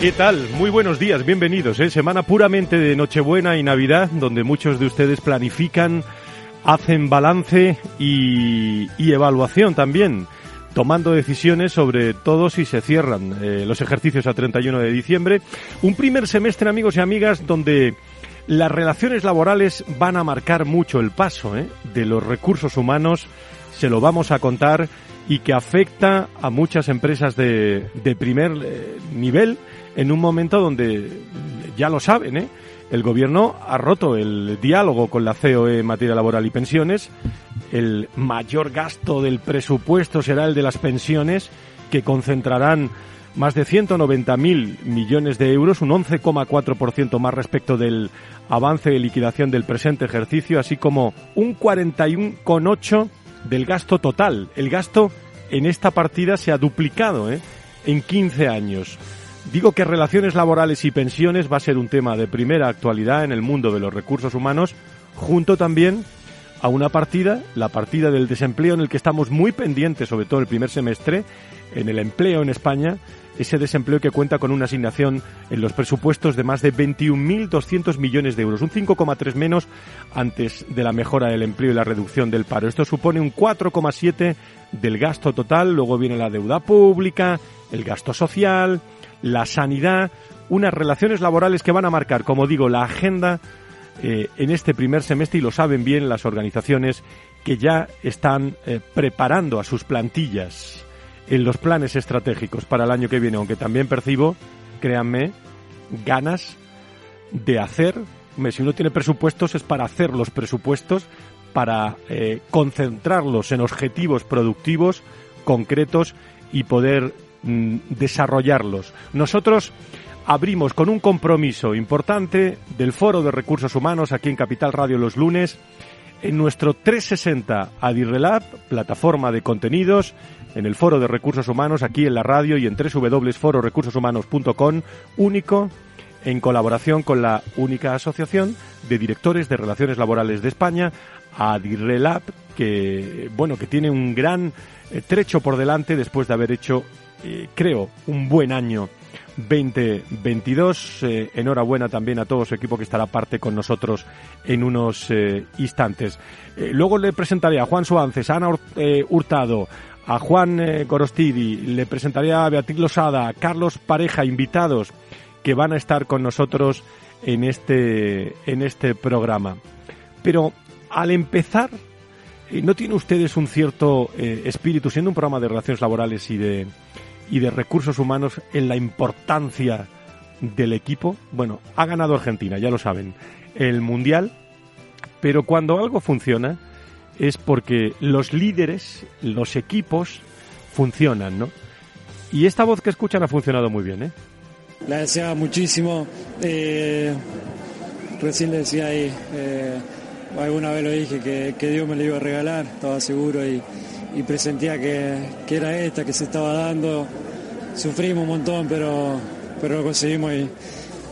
¿Qué tal? Muy buenos días, bienvenidos. ¿eh? Semana puramente de Nochebuena y Navidad, donde muchos de ustedes planifican, hacen balance y, evaluación también, tomando decisiones sobre todo si se cierran eh, los ejercicios a 31 de diciembre. Un primer semestre, amigos y amigas, donde las relaciones laborales van a marcar mucho el paso ¿eh? de los recursos humanos. Se lo vamos a contar y que afecta a muchas empresas de, de primer eh, nivel en un momento donde, ya lo saben, ¿eh? el gobierno ha roto el diálogo con la COE en materia laboral y pensiones. El mayor gasto del presupuesto será el de las pensiones, que concentrarán más de 190.000 millones de euros, un 11,4% más respecto del avance de liquidación del presente ejercicio, así como un 41,8% del gasto total. El gasto en esta partida se ha duplicado ¿eh? en 15 años. Digo que relaciones laborales y pensiones va a ser un tema de primera actualidad en el mundo de los recursos humanos, junto también a una partida, la partida del desempleo en el que estamos muy pendientes, sobre todo el primer semestre, en el empleo en España, ese desempleo que cuenta con una asignación en los presupuestos de más de 21.200 millones de euros, un 5,3 menos antes de la mejora del empleo y la reducción del paro. Esto supone un 4,7 del gasto total, luego viene la deuda pública, el gasto social, la sanidad, unas relaciones laborales que van a marcar, como digo, la agenda eh, en este primer semestre y lo saben bien las organizaciones que ya están eh, preparando a sus plantillas en los planes estratégicos para el año que viene, aunque también percibo, créanme, ganas de hacer, si uno tiene presupuestos es para hacer los presupuestos, para eh, concentrarlos en objetivos productivos concretos y poder mm, desarrollarlos. Nosotros abrimos con un compromiso importante del Foro de Recursos Humanos aquí en Capital Radio los lunes en nuestro 360 Adirrelab, plataforma de contenidos, en el Foro de Recursos Humanos, aquí en la radio y en www.fororecursoshumanos.com, único en colaboración con la única asociación de directores de relaciones laborales de España, Adirrelab, que bueno, que tiene un gran eh, trecho por delante después de haber hecho, eh, creo, un buen año 2022. Eh, enhorabuena también a todo su equipo que estará parte con nosotros en unos eh, instantes. Eh, luego le presentaré a Juan Suárez, a Ana Hurtado, a Juan Gorostidi, le presentaré a Beatriz Losada, a Carlos Pareja, invitados que van a estar con nosotros en este, en este programa. Pero al empezar, ¿no tiene ustedes un cierto espíritu, siendo un programa de relaciones laborales y de, y de recursos humanos en la importancia del equipo. Bueno, ha ganado Argentina, ya lo saben, el Mundial, pero cuando algo funciona es porque los líderes, los equipos funcionan, ¿no? Y esta voz que escuchan ha funcionado muy bien, ¿eh? La deseaba muchísimo. Eh, recién le decía ahí, eh, alguna vez lo dije, que, que Dios me lo iba a regalar, estaba seguro y y presentía que, que, era esta que se estaba dando. Sufrimos un montón, pero, pero lo conseguimos y,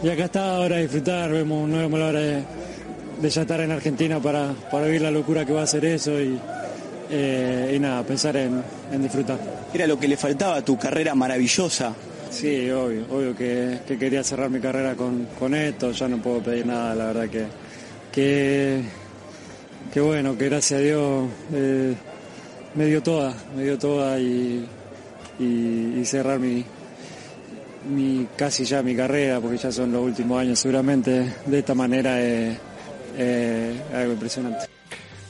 y acá está ahora a disfrutar. Vemos, no vemos la hora de, de ya estar en Argentina para, para vivir la locura que va a ser eso y, eh, y nada, pensar en, en, disfrutar. Era lo que le faltaba a tu carrera maravillosa. Sí, obvio, obvio que, que quería cerrar mi carrera con, con, esto, ya no puedo pedir nada, la verdad que, que, que bueno, que gracias a Dios eh, me dio toda, me dio toda y, y, cerrar mi, mi, casi ya mi carrera, porque ya son los últimos años seguramente, de esta manera es, algo impresionante.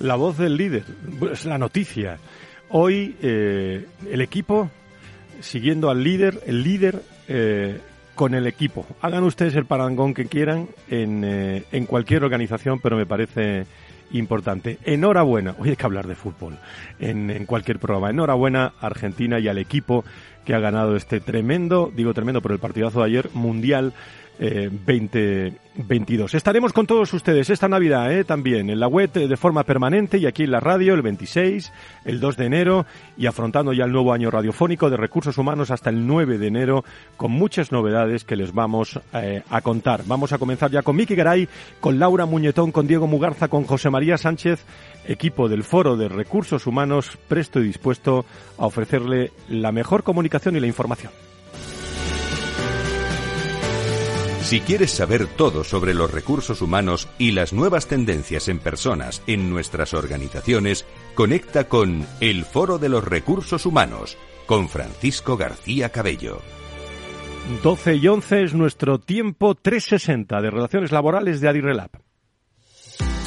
La voz del líder, es la noticia. Hoy eh, el equipo siguiendo al líder, el líder eh, con el equipo. Hagan ustedes el parangón que quieran en, eh, en cualquier organización, pero me parece importante. Enhorabuena, hoy hay que hablar de fútbol en, cualquier programa. Enhorabuena Argentina y al equipo que ha ganado este tremendo, digo tremendo por el partidazo de ayer, mundial eh, 2022. Estaremos con todos ustedes esta Navidad eh, también en la web eh, de forma permanente y aquí en la radio el 26, el 2 de enero y afrontando ya el nuevo año radiofónico de recursos humanos hasta el 9 de enero con muchas novedades que les vamos eh, a contar. Vamos a comenzar ya con Miki Garay, con Laura Muñetón, con Diego Mugarza, con José María Sánchez, equipo del Foro de Recursos Humanos presto y dispuesto a ofrecerle la mejor comunicación y la información. Si quieres saber todo sobre los recursos humanos y las nuevas tendencias en personas en nuestras organizaciones, conecta con El Foro de los Recursos Humanos con Francisco García Cabello. 12 y 11 es nuestro tiempo 360 de relaciones laborales de Adirrelab.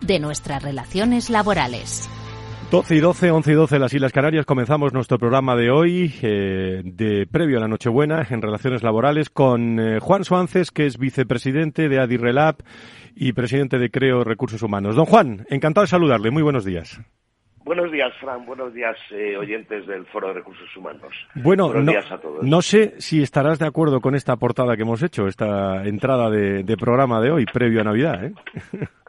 de nuestras relaciones laborales. 12 y 12, 11 y 12 las Islas Canarias. Comenzamos nuestro programa de hoy, eh, de previo a la Nochebuena, en relaciones laborales, con eh, Juan Suances, que es vicepresidente de Adirrelab y presidente de Creo Recursos Humanos. Don Juan, encantado de saludarle. Muy buenos días. Buenos días, Fran. Buenos días, eh, oyentes del Foro de Recursos Humanos. Bueno, Buenos no, días a todos. no sé si estarás de acuerdo con esta portada que hemos hecho, esta entrada de, de programa de hoy, previo a Navidad. ¿eh?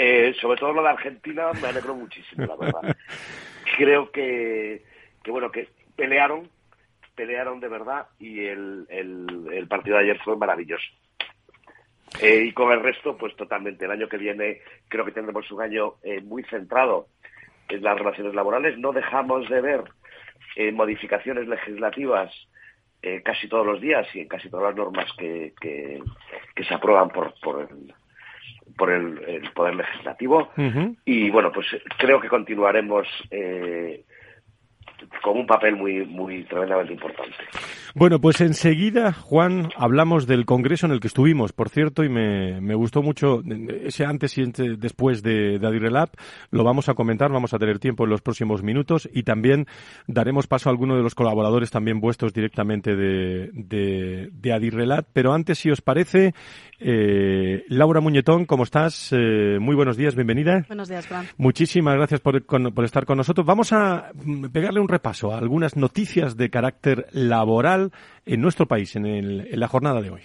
Eh, sobre todo lo de Argentina me alegro muchísimo, la verdad. Creo que, que bueno, que pelearon, pelearon de verdad y el, el, el partido de ayer fue maravilloso. Eh, y con el resto, pues totalmente. El año que viene creo que tendremos un año eh, muy centrado en las relaciones laborales. No dejamos de ver eh, modificaciones legislativas eh, casi todos los días y en casi todas las normas que, que, que se aprueban por, por el, por el, el Poder Legislativo. Y bueno, pues creo que continuaremos eh, con un papel muy, muy tremendamente importante. Bueno, pues enseguida, Juan, hablamos del congreso en el que estuvimos, por cierto, y me, me gustó mucho ese antes y después de, de. Lo vamos a comentar, vamos a tener tiempo en los próximos minutos y también daremos paso a alguno de los colaboradores también vuestros directamente de, de, de Adirrelab. Pero antes, si os parece, eh, Laura Muñetón, ¿cómo estás? Eh, muy buenos días, bienvenida. Buenos días, Fran. Muchísimas gracias por, con- por estar con nosotros. Vamos a mm, pegarle un repaso a algunas noticias de carácter laboral en nuestro país en, el- en la jornada de hoy.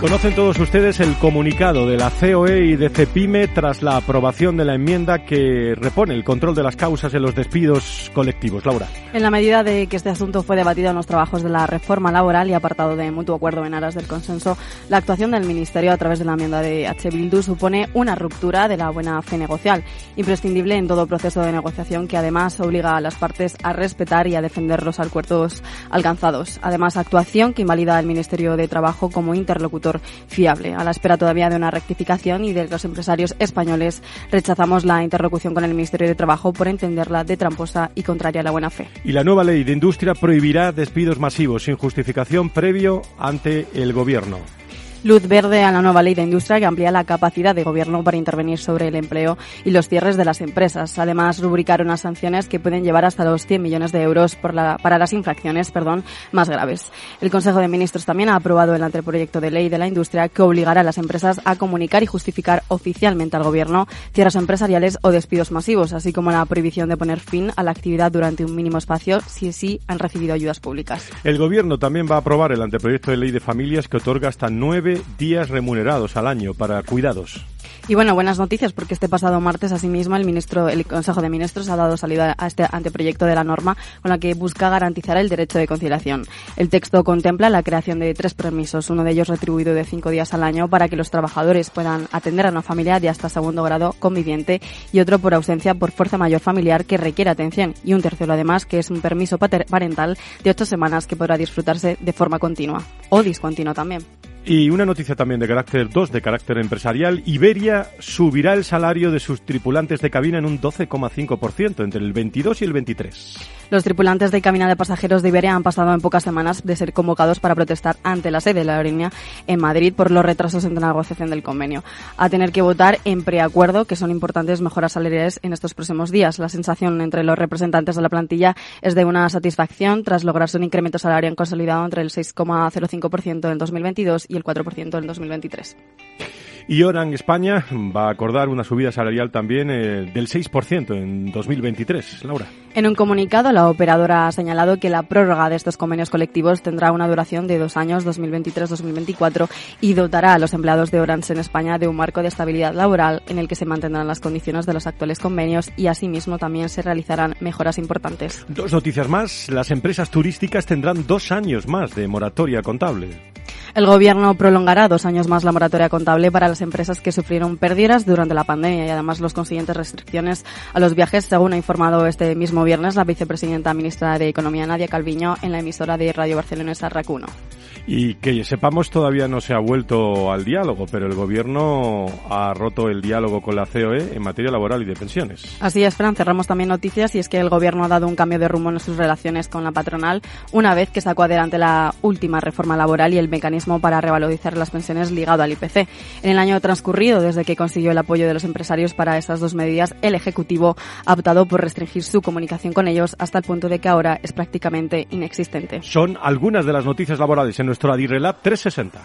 Conocen todos ustedes el comunicado de la COE y de CEPIME tras la aprobación de la enmienda que repone el control de las causas en los despidos colectivos. Laura. En la medida de que este asunto fue debatido en los trabajos de la reforma laboral y apartado de mutuo acuerdo en aras del consenso, la actuación del Ministerio a través de la enmienda de H. Bildu supone una ruptura de la buena fe negocial, imprescindible en todo proceso de negociación que además obliga a las partes a respetar y a defender los acuerdos alcanzados. Además, actuación que invalida al Ministerio de Trabajo como interlocutor fiable. A la espera todavía de una rectificación y de los empresarios españoles rechazamos la interlocución con el Ministerio de Trabajo por entenderla de tramposa y contraria a la buena fe. Y la nueva ley de industria prohibirá despidos masivos sin justificación previo ante el gobierno. Luz verde a la nueva ley de industria que amplía la capacidad de gobierno para intervenir sobre el empleo y los cierres de las empresas. Además, rubricar unas sanciones que pueden llevar hasta los 100 millones de euros por la, para las infracciones perdón, más graves. El Consejo de Ministros también ha aprobado el anteproyecto de ley de la industria que obligará a las empresas a comunicar y justificar oficialmente al gobierno cierres empresariales o despidos masivos, así como la prohibición de poner fin a la actividad durante un mínimo espacio si sí han recibido ayudas públicas. El gobierno también va a aprobar el anteproyecto de ley de familias que otorga hasta nueve días remunerados al año para cuidados. Y bueno, buenas noticias porque este pasado martes, asimismo, el ministro, el Consejo de Ministros ha dado salida a este anteproyecto de la norma con la que busca garantizar el derecho de conciliación. El texto contempla la creación de tres permisos, uno de ellos retribuido de cinco días al año para que los trabajadores puedan atender a una familia de hasta segundo grado conviviente y otro por ausencia por fuerza mayor familiar que requiere atención y un tercero además que es un permiso parental de ocho semanas que podrá disfrutarse de forma continua o discontinua también. Y una noticia también de carácter 2, de carácter empresarial. Iberia subirá el salario de sus tripulantes de cabina en un 12,5% entre el 22 y el 23. Los tripulantes de cabina de pasajeros de Iberia han pasado en pocas semanas de ser convocados para protestar ante la sede de la aerolínea en Madrid por los retrasos en la negociación del convenio. A tener que votar en preacuerdo, que son importantes mejoras salariales en estos próximos días. La sensación entre los representantes de la plantilla es de una satisfacción tras lograrse un incremento salarial consolidado entre el 6,05% en 2022 y el 4% en 2023. Y Oran España va a acordar una subida salarial también eh, del 6% en 2023. Laura. En un comunicado, la operadora ha señalado que la prórroga de estos convenios colectivos tendrá una duración de dos años, 2023-2024, y dotará a los empleados de Orange en España de un marco de estabilidad laboral en el que se mantendrán las condiciones de los actuales convenios y asimismo también se realizarán mejoras importantes. Dos noticias más. Las empresas turísticas tendrán dos años más de moratoria contable. El Gobierno prolongará dos años más la moratoria contable para las empresas que sufrieron pérdidas durante la pandemia y además los consiguientes restricciones a los viajes, según ha informado este mismo viernes la vicepresidenta ministra de Economía Nadia Calviño en la emisora de Radio Barcelonesa RAC1. Y que sepamos, todavía no se ha vuelto al diálogo, pero el Gobierno ha roto el diálogo con la COE en materia laboral y de pensiones. Así es, Fran. Cerramos también noticias y es que el Gobierno ha dado un cambio de rumbo en sus relaciones con la patronal una vez que sacó adelante la última reforma laboral y el mecanismo para revalorizar las pensiones ligado al IPC. En el año transcurrido, desde que consiguió el apoyo de los empresarios para estas dos medidas, el Ejecutivo ha optado por restringir su comunicación con ellos hasta el punto de que ahora es prácticamente inexistente. Son algunas de las noticias laborales en nuestro Adirrelab 360.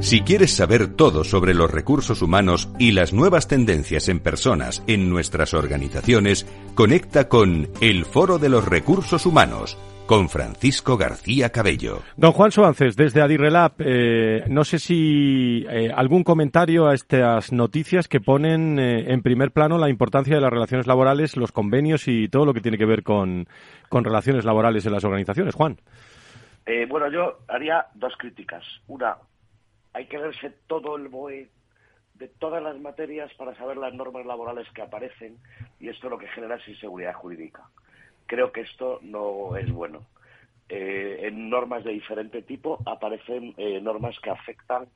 Si quieres saber todo sobre los recursos humanos y las nuevas tendencias en personas en nuestras organizaciones, conecta con El Foro de los Recursos Humanos con Francisco García Cabello. Don Juan Suárez, desde Adirrelab, eh, no sé si eh, algún comentario a estas noticias que ponen eh, en primer plano la importancia de las relaciones laborales, los convenios y todo lo que tiene que ver con, con relaciones laborales en las organizaciones. Juan. bueno, yo haría dos críticas. Una, hay que verse todo el BOE de todas las materias para saber las normas laborales que aparecen y esto lo que genera es inseguridad jurídica creo que esto no es bueno. Eh, en normas de diferente tipo aparecen eh, normas que afectan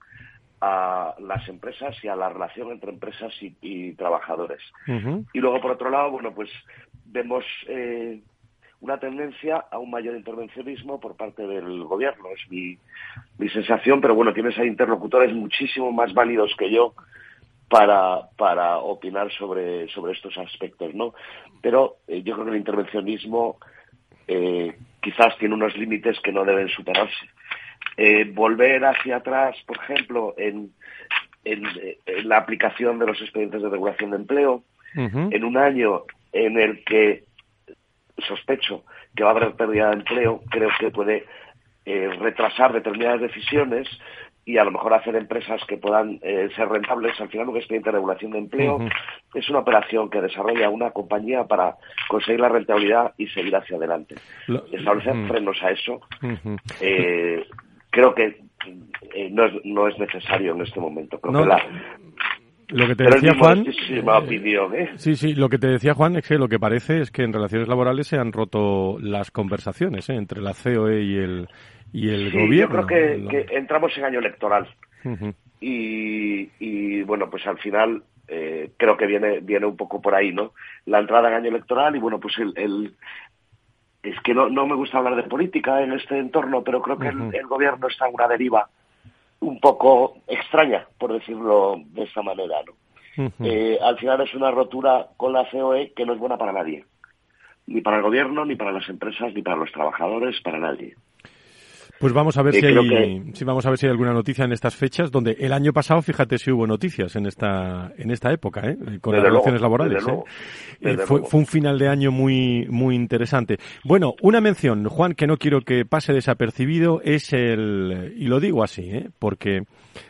a las empresas y a la relación entre empresas y, trabajadores. Y luego, por otro lado, bueno, pues vemos eh, una tendencia a un mayor intervencionismo por parte del gobierno. Es mi, mi sensación, pero bueno, tienes a interlocutores muchísimo más válidos que yo para, para opinar sobre, sobre estos aspectos, ¿no? Pero eh, yo creo que el intervencionismo eh, quizás tiene unos límites que no deben superarse. Eh, volver hacia atrás, por ejemplo, en, en, la aplicación de los expedientes de regulación de empleo, en un año en el que sospecho que va a haber pérdida de empleo, creo que puede retrasar determinadas decisiones y a lo mejor hacer empresas que puedan eh, ser rentables. Al final, un expediente de regulación de empleo es una operación que desarrolla una compañía para conseguir la rentabilidad y seguir hacia adelante. Establecer frenos a eso, eh, creo que eh, no, es, no es necesario en este momento. Lo que te decía Juan, sí, sí, lo que te decía Juan es que lo que parece es que en relaciones laborales se han roto las conversaciones entre la COE y el y el gobierno. Yo creo que, entramos en año electoral. y, bueno, pues al final eh, creo que viene, viene un poco por ahí, ¿no? La entrada en año electoral y bueno, pues el, es que no, no me gusta hablar de política en este entorno, pero creo que el, gobierno está en una deriva un poco extraña, por decirlo de esta manera. ¿no? Eh, al final es una rotura con la COE que no es buena para nadie, ni para el gobierno, ni para las empresas, ni para los trabajadores, para nadie. Pues vamos a ver si hay, vamos a ver si hay alguna noticia en estas fechas, donde el año pasado, fíjate si hubo noticias en esta en esta época, ¿eh? con las relaciones laborales. ¿eh? Eh, fue, fue, un final de año muy muy interesante. Bueno, una mención, Juan, que no quiero que pase desapercibido es el y lo digo así, ¿eh? porque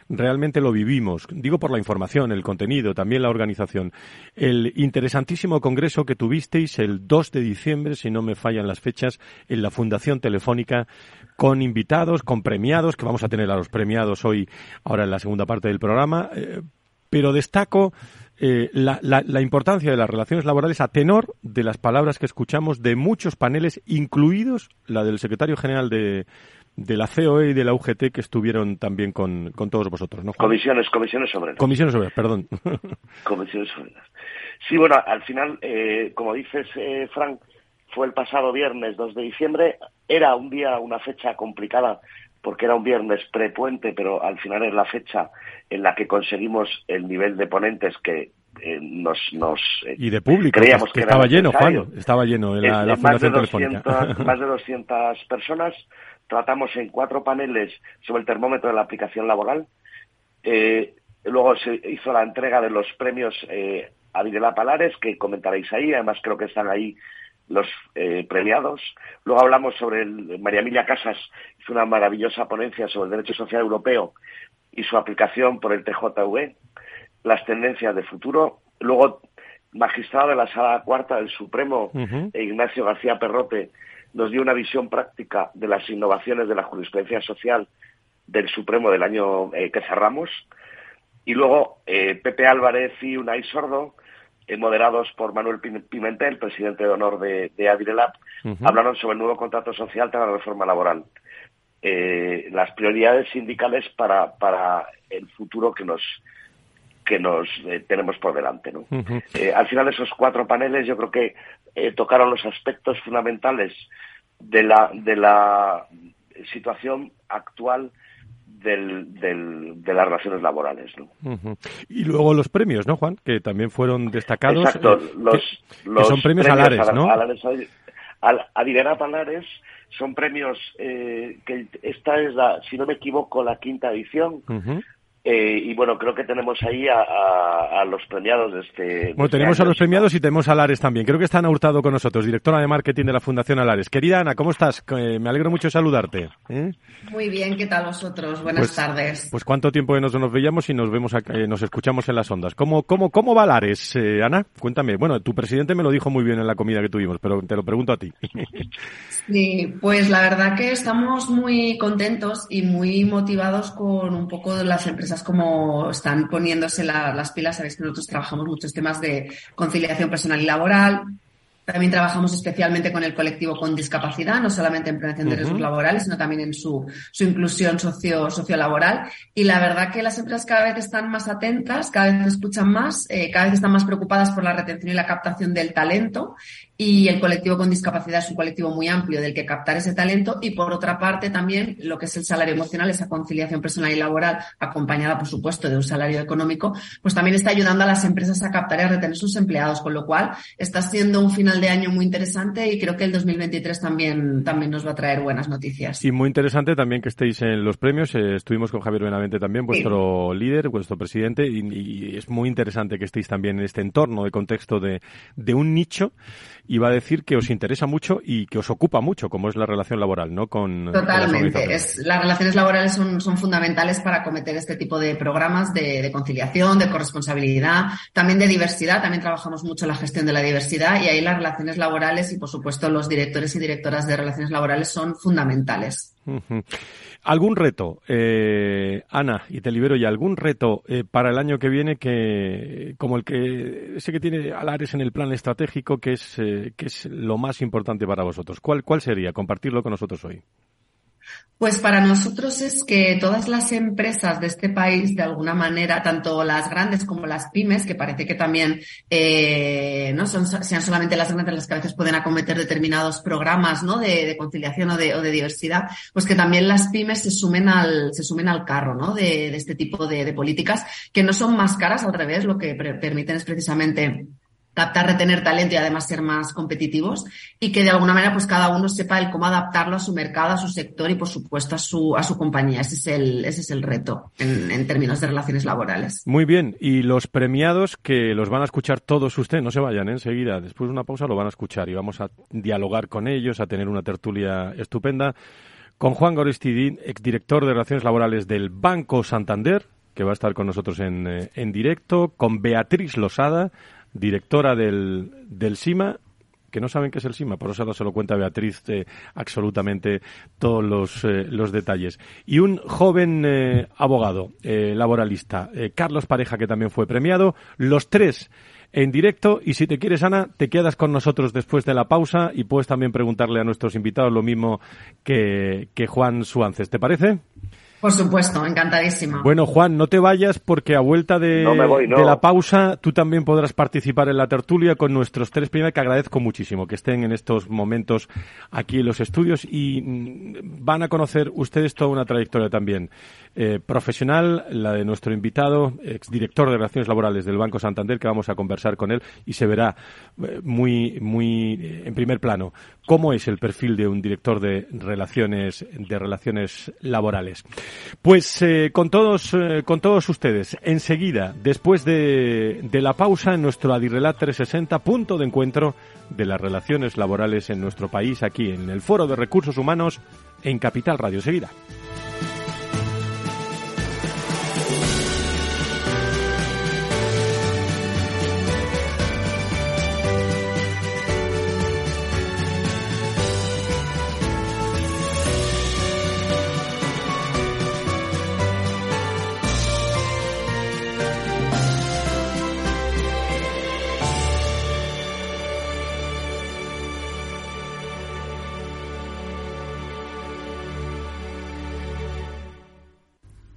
realmente lo vivimos. Digo por la información, el contenido, también la organización. El interesantísimo congreso que tuvisteis el 2 de diciembre, si no me fallan las fechas, en la Fundación Telefónica, con invitados, con premiados, que vamos a tener a los premiados hoy, ahora en la segunda parte del programa. Eh, pero destaco eh, la, la, importancia de las relaciones laborales a tenor de las palabras que escuchamos de muchos paneles, incluidos la del secretario general de, de la COE y de la UGT que estuvieron también con, con todos vosotros, ¿no? Comisiones, comisiones sobre Comisiones sobre perdón. comisiones sobre Sí, bueno, al final, eh, como dices, eh, Frank, fue el pasado viernes 2 de diciembre. Era un día, una fecha complicada porque era un viernes prepuente, pero al final es la fecha en la que conseguimos el nivel de ponentes que eh, nos, nos y de público creíamos que, estaba lleno Juan estaba lleno en la, fundación telefónica más de 200 personas tratamos en cuatro paneles sobre el termómetro de la aplicación laboral. Eh, luego se hizo la entrega de los premios eh, a Videla Palares, que comentaréis ahí, además creo que están ahí los eh, premiados. Luego hablamos sobre el, María Emilia Casas, hizo una maravillosa ponencia sobre el derecho social europeo y su aplicación por el TJV, las tendencias de futuro. Luego, magistrado de la Sala Cuarta del Supremo, Ignacio García Perrote, nos dio una visión práctica de las innovaciones de la jurisprudencia social del Supremo del año eh, que cerramos. Y luego eh, Pepe Álvarez y Unai Sordo, eh, moderados por Manuel Pimentel, presidente de honor de, de Adirelab, hablaron sobre el nuevo contrato social tras la reforma laboral. las prioridades sindicales para, para el futuro que nos que nos tenemos por delante. ¿no? al final esos cuatro paneles yo creo que eh, tocaron los aspectos fundamentales de la, de la situación actual del, de las relaciones laborales. ¿no? Y luego los premios, ¿no, Juan? Que también fueron destacados. Exacto, eh, los, que, son premios, Alares, ¿no? Alares, Adiverat Alares son premios eh, que esta es la, si no me equivoco, la quinta edición. Eh, y bueno, creo que tenemos ahí a, los premiados de este. Bueno, este tenemos a los premiados y tenemos a Alares también. Creo que está Ana Hurtado con nosotros, directora de marketing de la Fundación Alares. Querida Ana, ¿cómo estás? me alegro mucho saludarte. ¿eh? Muy bien, ¿qué tal vosotros? Buenas pues, tardes. Pues cuánto tiempo que nos, nos veíamos y nos vemos, eh, nos escuchamos en las ondas. ¿Cómo, cómo, cómo va Alares, Ana? Cuéntame. Bueno, tu presidente me lo dijo muy bien en la comida que tuvimos, pero te lo pregunto a ti. Sí, pues la verdad que estamos muy contentos y muy motivados con un poco de las empresas como están poniéndose las pilas. Sabéis que nosotros trabajamos muchos temas de conciliación personal y laboral, también trabajamos especialmente con el colectivo con discapacidad, no solamente en prevención de riesgos laborales, sino también en su, su inclusión socio, sociolaboral. Y la verdad que las empresas cada vez están más atentas, cada vez escuchan más, eh, cada vez están más preocupadas por la retención y la captación del talento. Y el colectivo con discapacidad es un colectivo muy amplio del que captar ese talento. Y por otra parte, también lo que es el salario emocional, esa conciliación personal y laboral, acompañada, por supuesto, de un salario económico, pues también está ayudando a las empresas a captar y a retener sus empleados, con lo cual está siendo un final de año muy interesante y creo que el 2023 también, también nos va a traer buenas noticias. Y muy interesante también que estéis en los premios. Eh, estuvimos con Javier Benavente también, vuestro líder, vuestro presidente, y, es muy interesante que estéis también en este entorno de contexto de, de un nicho va a decir que os interesa mucho y que os ocupa mucho, como es la relación laboral, ¿no? Con, Totalmente. las, las relaciones laborales son, son fundamentales para acometer este tipo de programas de, de, conciliación, de corresponsabilidad, también de diversidad. También trabajamos mucho la gestión de la diversidad y ahí las relaciones laborales y, por supuesto, los directores y directoras de relaciones laborales son fundamentales. ¿Algún reto, eh, Ana, y te libero ya, algún reto eh, para el año que viene que, como el que, ese que tiene Alares en el plan estratégico, que es, eh, que es lo más importante para vosotros? ¿Cuál, ¿Cuál sería? Compartirlo con nosotros hoy. Pues para nosotros es que todas las empresas de este país, de alguna manera, tanto las grandes como las pymes, que parece que también eh, no son sean solamente las grandes las que a veces pueden acometer determinados programas, ¿no? De, conciliación o de, diversidad, pues que también las pymes se sumen al se sumen al carro, ¿no? De, de este tipo de, políticas que no son más caras, al revés, lo que permiten es precisamente captar, retener talento y además ser más competitivos y que de alguna manera pues cada uno sepa el cómo adaptarlo a su mercado, a su sector y por supuesto a su, a su compañía. Ese es el, ese es el reto en, términos de relaciones laborales. Muy bien. Y los premiados que los van a escuchar todos ustedes, no se vayan ¿eh? enseguida. Después de una pausa lo van a escuchar y vamos a dialogar con ellos, a tener una tertulia estupenda con Juan Gorestidín, exdirector de Relaciones Laborales del Banco Santander, que va a estar con nosotros en, eh, en directo, con Beatriz Losada, directora del, del SIMA, que no saben qué es el SIMA, por eso no se lo cuenta Beatriz eh, absolutamente todos los, eh, los, detalles. Y un joven eh, abogado laboralista, Carlos Pareja, que también fue premiado, los tres en directo y si te quieres, Ana, te quedas con nosotros después de la pausa y puedes también preguntarle a nuestros invitados lo mismo que, que Juan Suances. ¿Te parece? Por supuesto, encantadísima. Bueno, Juan, no te vayas porque a vuelta de, de, la pausa tú también podrás participar en la tertulia con nuestros tres primeros, que agradezco muchísimo que estén en estos momentos aquí en los estudios y mm, van a conocer ustedes toda una trayectoria también eh, profesional, la de nuestro invitado, exdirector de Relaciones Laborales del Banco Santander, que vamos a conversar con él y se verá eh, muy, muy eh, en primer plano cómo es el perfil de un director de relaciones, de relaciones laborales. Pues con todos, con todos ustedes, enseguida, después de, de la pausa en nuestro Adirrelat 360, punto de encuentro de las relaciones laborales en nuestro país, aquí en el Foro de Recursos Humanos, en Capital Radio. Seguida.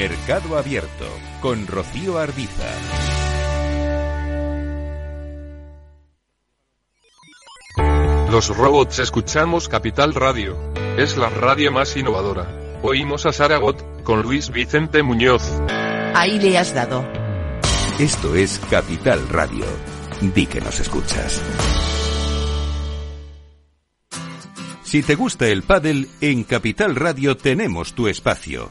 Mercado Abierto con Rocío Arbiza. Los robots escuchamos Capital Radio. Es la radio más innovadora. Oímos a Saragot con Luis Vicente Muñoz. Ahí le has dado. Esto es Capital Radio. Di que nos escuchas. Si te gusta el pádel, en Capital Radio tenemos tu espacio.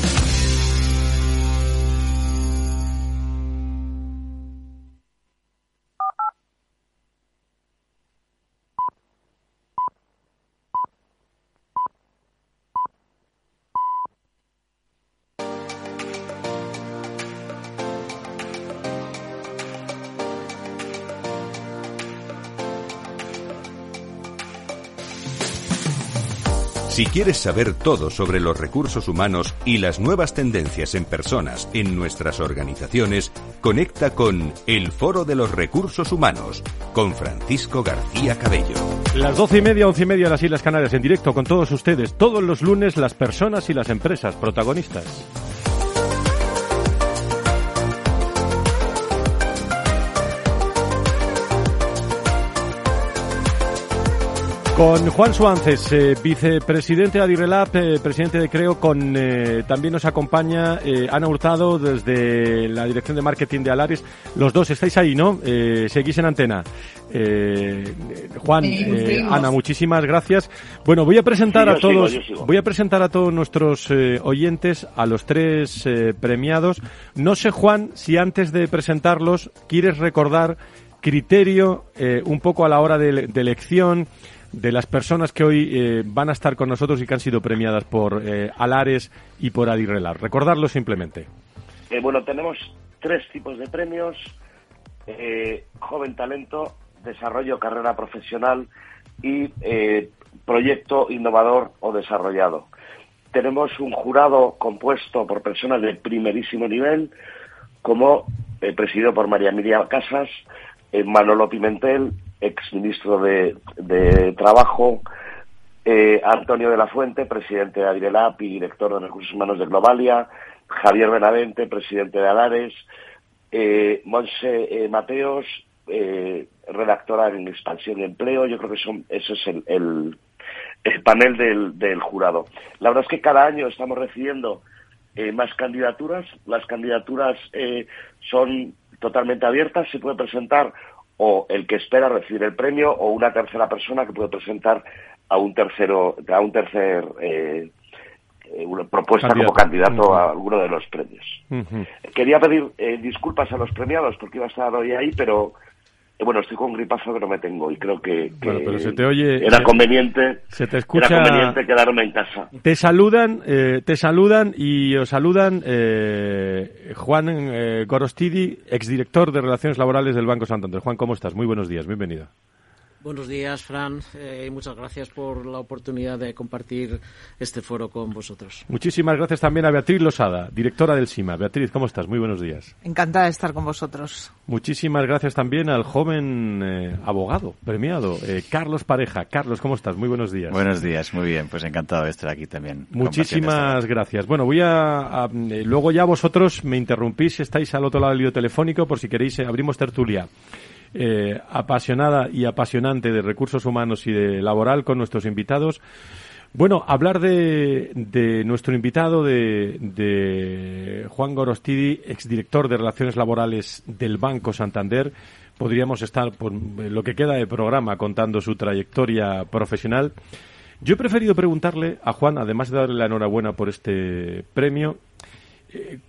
Si quieres saber todo sobre los recursos humanos y las nuevas tendencias en personas en nuestras organizaciones, conecta con El Foro de los Recursos Humanos con Francisco García Cabello. Las doce y media, once y media de las Islas Canarias en directo con todos ustedes, todos los lunes las personas y las empresas protagonistas. Con Juan Suárez, eh, vicepresidente de Adirrelab, eh, presidente de Creo, con eh, también nos acompaña eh, Ana Hurtado desde la dirección de marketing de Alaris. Los dos estáis ahí, ¿no? Eh, seguís en antena. Eh, Juan, eh. Ana, muchísimas gracias. Bueno, voy a presentar Sí, a sigo, todos, sigo. voy a presentar a todos nuestros eh, oyentes, a los tres eh, premiados. No sé, Juan, si antes de presentarlos quieres recordar criterio eh, un poco a la hora de, de elección de las personas que hoy eh, van a estar con nosotros y que han sido premiadas por eh, Alares y por Adirrelar. Recordarlo simplemente. Eh, bueno, tenemos tres tipos de premios. Joven talento, desarrollo carrera profesional y proyecto innovador o desarrollado. Tenemos un jurado compuesto por personas de primerísimo nivel, como presidido por María Emilia Casas, Manolo Pimentel, exministro de, de Trabajo, eh, Antonio de la Fuente, presidente de Adirelab y director de Recursos Humanos de Globalia, Javier Benavente, presidente de Alares, eh, Monse eh, Mateos, eh, redactora en Expansión y Empleo. Yo creo que son, ese es el, el, el panel del, del jurado. La verdad es que cada año estamos recibiendo eh, más candidaturas. Las candidaturas eh, son totalmente abiertas. Se puede presentar o el que espera recibir el premio o una tercera persona que puede presentar a un tercero a un tercer eh, eh, una propuesta como candidato. a alguno de los premios. Quería pedir eh, disculpas a los premiados porque iba a estar hoy ahí, pero bueno, estoy con gripazo que no me tengo y creo que, que Bueno, pero se te oye- era conveniente se te escucha- era conveniente quedarme en casa. Te saludan, eh, te saludan y os saludan eh, Juan eh, Gorostidi, exdirector de Relaciones Laborales del Banco Santander. Juan, ¿cómo estás? Muy buenos días, bienvenido. Buenos días, Fran, eh, y muchas gracias por la oportunidad de compartir este foro con vosotros. Muchísimas gracias también a Beatriz Losada, directora del SIMA. Beatriz, ¿cómo estás? Muy buenos días. Encantada de estar con vosotros. Muchísimas gracias también al joven eh, abogado premiado, eh, Carlos Pareja. Carlos, ¿cómo estás? Muy buenos días. Buenos días, muy bien, pues encantado de estar aquí también. Muchísimas gracias. Bueno, voy a, a- eh, luego ya vosotros me interrumpís si estáis al otro lado del hilo telefónico por si queréis eh, abrimos tertulia. Eh, apasionada y apasionante de recursos humanos y de laboral con nuestros invitados. Bueno, hablar de, de nuestro invitado, de, de Juan Gorostidi, exdirector de Relaciones Laborales del Banco Santander. Podríamos estar por lo que queda de programa contando su trayectoria profesional. Yo he preferido preguntarle a Juan, además de darle la enhorabuena por este premio, eh,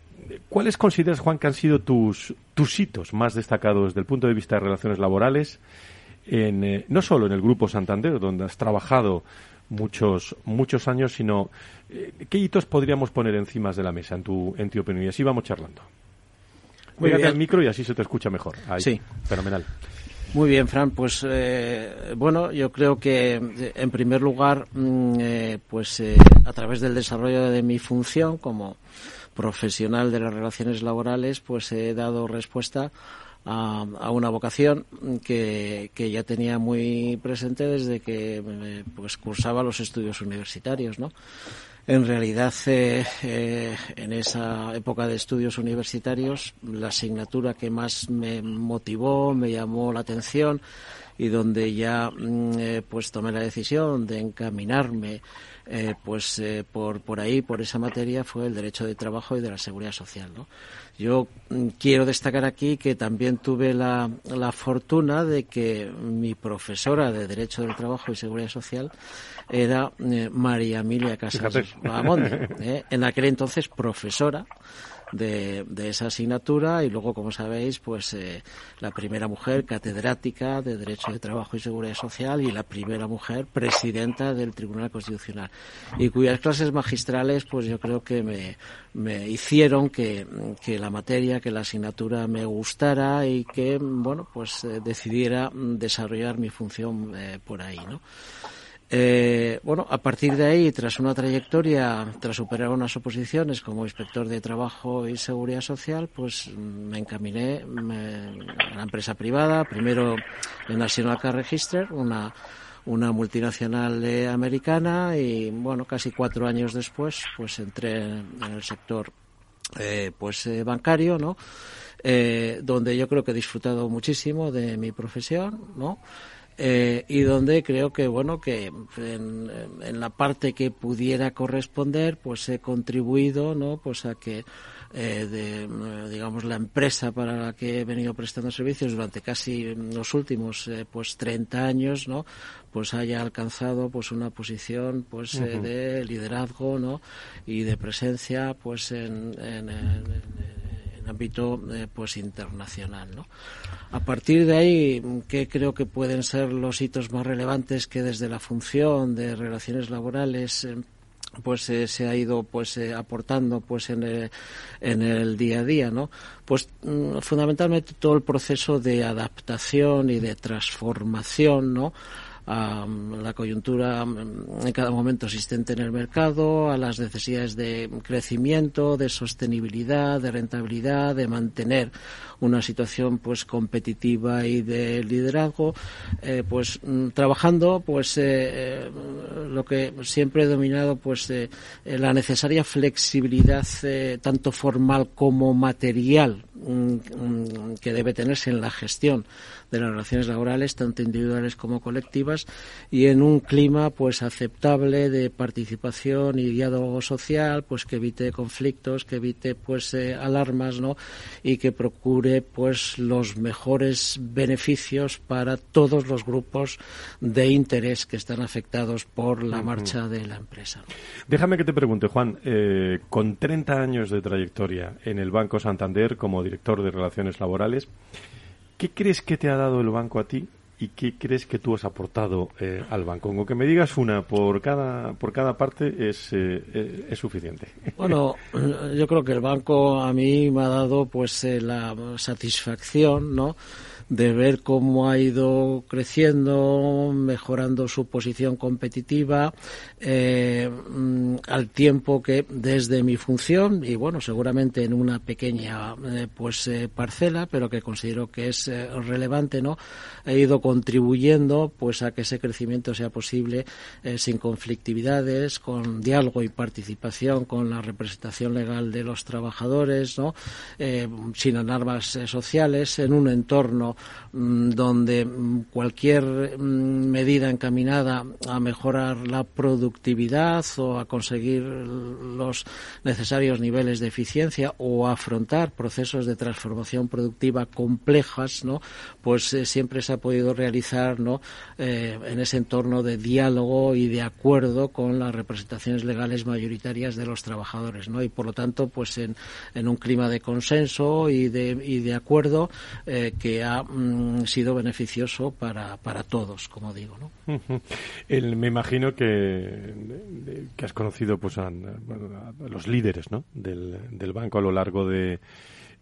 ¿cuáles consideras, Juan, que han sido tus, tus hitos más destacados desde el punto de vista de relaciones laborales, en, eh, no solo en el Grupo Santander, donde has trabajado muchos, muchos años, sino eh, qué hitos podríamos poner encima de la mesa, en tu, en tu opinión? Y así vamos charlando. Pégate al micro y así se te escucha mejor. Ahí. Sí. Fenomenal. Muy bien, Fran. Pues eh, bueno, yo creo que en primer lugar, mm, eh, pues eh, a través del desarrollo de mi función como profesional de las relaciones laborales, pues he dado respuesta a, a una vocación que, que ya tenía muy presente desde que eh, pues cursaba los estudios universitarios, ¿no? En realidad, eh, eh, en esa época de estudios universitarios, la asignatura que más me motivó, me llamó la atención y donde ya mm, pues tomé la decisión de encaminarme pues por por ahí por esa materia fue el derecho de trabajo y de la seguridad social ¿no? Yo mm, quiero destacar aquí que también tuve la, la fortuna de que mi profesora de Derecho del Trabajo y Seguridad Social era eh, María Emilia Casas eh, en aquel entonces profesora de, de, esa asignatura y luego, como sabéis, pues eh, la primera mujer catedrática de Derecho de Trabajo y Seguridad Social y la primera mujer presidenta del Tribunal Constitucional y cuyas clases magistrales, pues yo creo que me, me hicieron que, que, la materia, que la asignatura me gustara y que, bueno, pues eh, decidiera desarrollar mi función eh, por ahí, ¿no? Eh, bueno, a partir de ahí, tras una trayectoria, tras superar unas oposiciones como inspector de trabajo y seguridad social, pues me encaminé a la empresa privada, primero en National Car Register, una, una multinacional americana y bueno, casi cuatro años después, pues entré en el sector eh, pues eh, bancario, ¿no? Eh, donde yo creo que he disfrutado muchísimo de mi profesión, ¿no? Eh, y donde creo que bueno que en, en, la parte que pudiera corresponder pues he contribuido no pues a que eh, de digamos la empresa para la que he venido prestando servicios durante casi los últimos eh, pues 30 años no pues haya alcanzado pues una posición pues uh -huh. de liderazgo no y de presencia pues en, en, en en ámbito eh, pues internacional ¿no? a partir de ahí qué creo que pueden ser los hitos más relevantes que desde la función de relaciones laborales eh, pues eh, se ha ido pues aportando pues en el, en el día a día no pues mm, fundamentalmente todo el proceso de adaptación y de transformación no a la coyuntura en cada momento existente en el mercado, a las necesidades de crecimiento, de sostenibilidad, de rentabilidad, de mantener una situación pues competitiva y de liderazgo, eh, pues mm, trabajando pues eh, lo que siempre he dominado pues eh, la necesaria flexibilidad eh, tanto formal como material mm, que debe tenerse en la gestión de las relaciones laborales, tanto individuales como colectivas, y en un clima pues aceptable de participación y diálogo social, pues que evite conflictos, que evite pues eh, alarmas, ¿no? y que procure pues los mejores beneficios para todos los grupos de interés que están afectados por la uh -huh. marcha de la empresa. Déjame que te pregunte, Juan, eh, con 30 años de trayectoria en el Banco Santander como director de Relaciones Laborales, ¿Qué crees que te ha dado el banco a ti y qué crees que tú has aportado eh, al banco? Con que me digas una por cada, por cada parte es, eh, es suficiente. Bueno, yo creo que el banco a mí me ha dado pues eh, la satisfacción, ¿no? De ver cómo ha ido creciendo, mejorando su posición competitiva, eh, al tiempo que desde mi función, y bueno, seguramente en una pequeña eh, pues eh, parcela, pero que considero que es eh, relevante, ¿no? He ido contribuyendo pues a que ese crecimiento sea posible eh, sin conflictividades, con diálogo y participación con la representación legal de los trabajadores, ¿no? Sin alarmas sociales, en un entorno Mm, donde mm, cualquier mm, medida encaminada a mejorar la productividad o a conseguir los necesarios niveles de eficiencia o afrontar procesos de transformación productiva complejas, ¿no? Pues eh, siempre se ha podido realizar, ¿no? Eh, en ese entorno de diálogo y de acuerdo con las representaciones legales mayoritarias de los trabajadores, ¿no? Y por lo tanto, pues en, en un clima de consenso y de, y de acuerdo eh, que ha mm, sido beneficioso para, para todos, como digo. ¿no? El, me imagino que, que has conocido pues, a, los líderes ¿no? del, del banco a lo largo de,